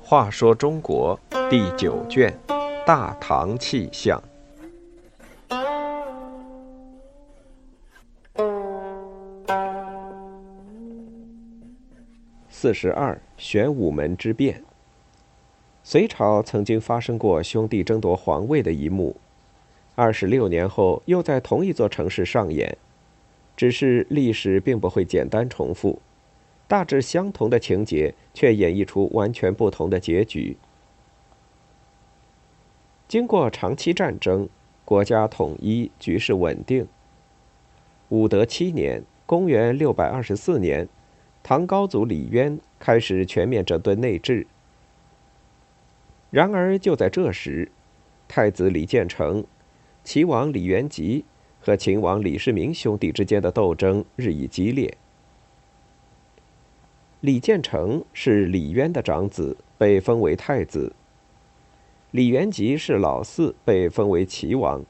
话说中国第九卷《大唐气象》四十二玄武门之变。隋朝曾经发生过兄弟争夺皇位的一幕，二十六年后又在同一座城市上演，只是历史并不会简单重复。大致相同的情节，却演绎出完全不同的结局。经过长期战争，国家统一，局势稳定。武德七年（公元624年），唐高祖李渊开始全面整顿内治。然而，就在这时，太子李建成、齐王李元吉和秦王李世民兄弟之间的斗争日益激烈。李建成是李渊的长子，被封为太子。李元吉是老四，被封为齐王。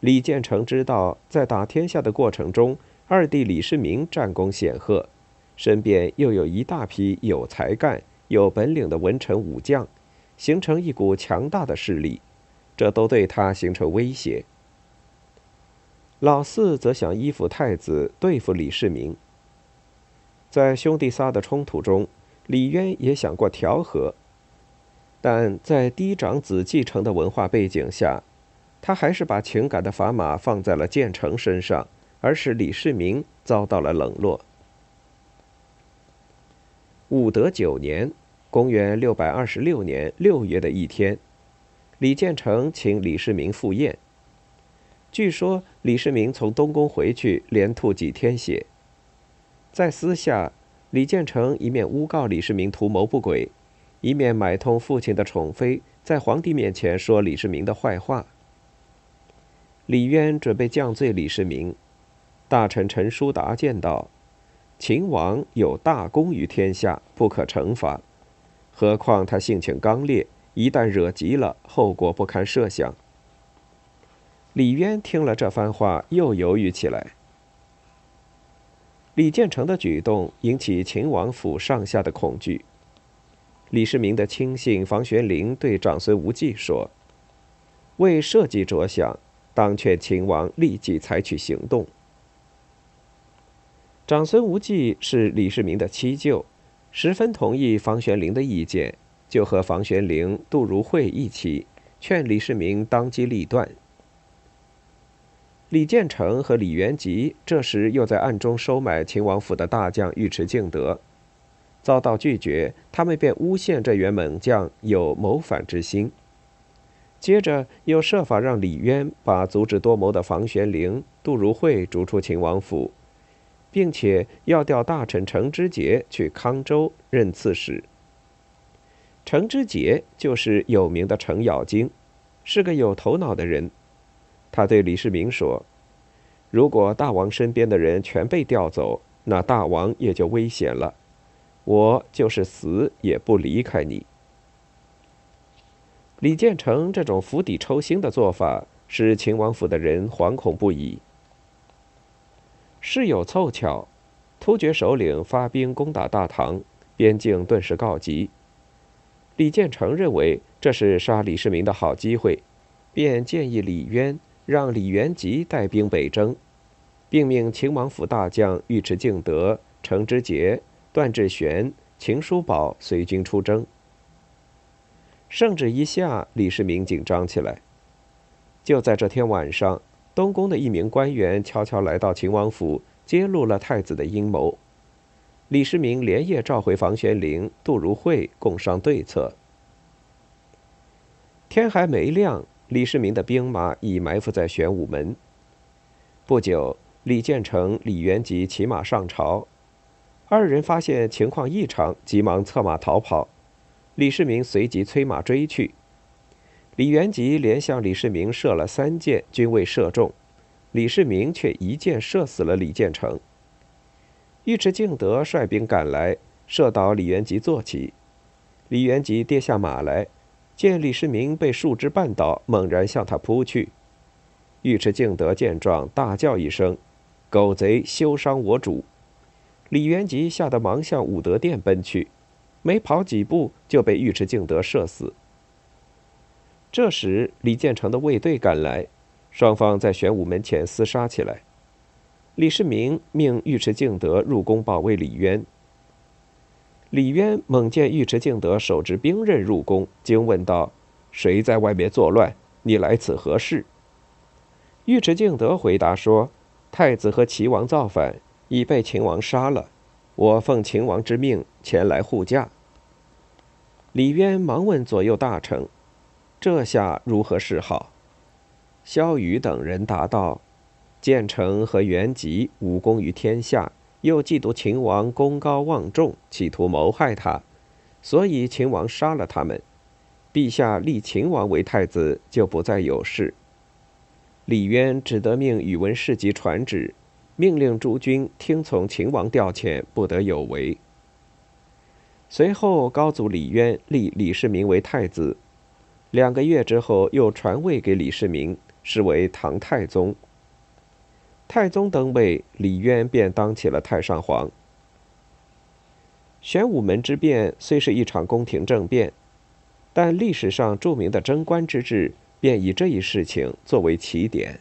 李建成知道，在打天下的过程中，二弟李世民战功显赫，身边又有一大批有才干、有本领的文臣武将，形成一股强大的势力，这都对他形成威胁。老四则想依附太子，对付李世民。在兄弟仨的冲突中，李渊也想过调和，但在嫡长子继承的文化背景下，他还是把情感的砝码放在了建成身上，而使李世民遭到了冷落。武德九年（公元626年）六月的一天，李建成请李世民赴宴。据说李世民从东宫回去，连吐几天血。在私下，李建成一面诬告李世民图谋不轨，一面买通父亲的宠妃，在皇帝面前说李世民的坏话。李渊准备降罪李世民，大臣陈叔达见到，秦王有大功于天下，不可惩罚，何况他性情刚烈，一旦惹急了，后果不堪设想。李渊听了这番话，又犹豫起来。李建成的举动引起秦王府上下的恐惧。李世民的亲信房玄龄对长孙无忌说：“为社稷着想，当劝秦王立即采取行动。”长孙无忌是李世民的七舅，十分同意房玄龄的意见，就和房玄龄、杜如晦一起劝李世民当机立断。李建成和李元吉这时又在暗中收买秦王府的大将尉迟敬德，遭到拒绝，他们便诬陷这员猛将有谋反之心。接着又设法让李渊把足智多谋的房玄龄、杜如晦逐出秦王府，并且要调大臣程知节去康州任刺史。程知节就是有名的程咬金，是个有头脑的人。他对李世民说：“如果大王身边的人全被调走，那大王也就危险了。我就是死也不离开你。”李建成这种釜底抽薪的做法，使秦王府的人惶恐不已。事有凑巧，突厥首领发兵攻打大唐，边境顿时告急。李建成认为这是杀李世民的好机会，便建议李渊。让李元吉带兵北征，并命秦王府大将尉迟敬德、程知节、段志玄、秦叔宝随军出征。圣旨一下，李世民紧张起来。就在这天晚上，东宫的一名官员悄悄来到秦王府，揭露了太子的阴谋。李世民连夜召回房玄龄、杜如晦，共商对策。天还没亮。李世民的兵马已埋伏在玄武门。不久，李建成、李元吉骑马上朝，二人发现情况异常，急忙策马逃跑。李世民随即催马追去。李元吉连向李世民射了三箭，均未射中，李世民却一箭射死了李建成。尉迟敬德率兵赶来，射倒李元吉坐骑，李元吉跌下马来。见李世民被树枝绊倒，猛然向他扑去。尉迟敬德见状，大叫一声，狗贼休伤我主！”李元吉吓得忙向武德殿奔去，没跑几步就被尉迟敬德射死。这时，李建成的卫队赶来，双方在玄武门前厮杀起来。李世民命尉迟敬德入宫保卫李渊。李渊猛见尉迟敬德手执兵刃入宫，惊问道：“谁在外面作乱？你来此何事？”尉迟敬德回答说：“太子和齐王造反。”已被秦王杀了，我奉秦王之命前来护驾。李渊忙问左右大臣：“这下如何是好？”萧雨等人答道：“建成和元吉武功于天下，又嫉妒秦王功高望重，企图谋害他，所以秦王杀了他们。陛下立秦王为太子，就不再有事。”李渊只得命宇文士及传旨。命令诸军听从秦王调遣，不得有违。随后，高祖李渊立李世民为太子，两个月之后，又传位给李世民，是为唐太宗。太宗登位，李渊便当起了太上皇。玄武门之变虽是一场宫廷政变，但历史上著名的贞观之治便以这一事情作为起点。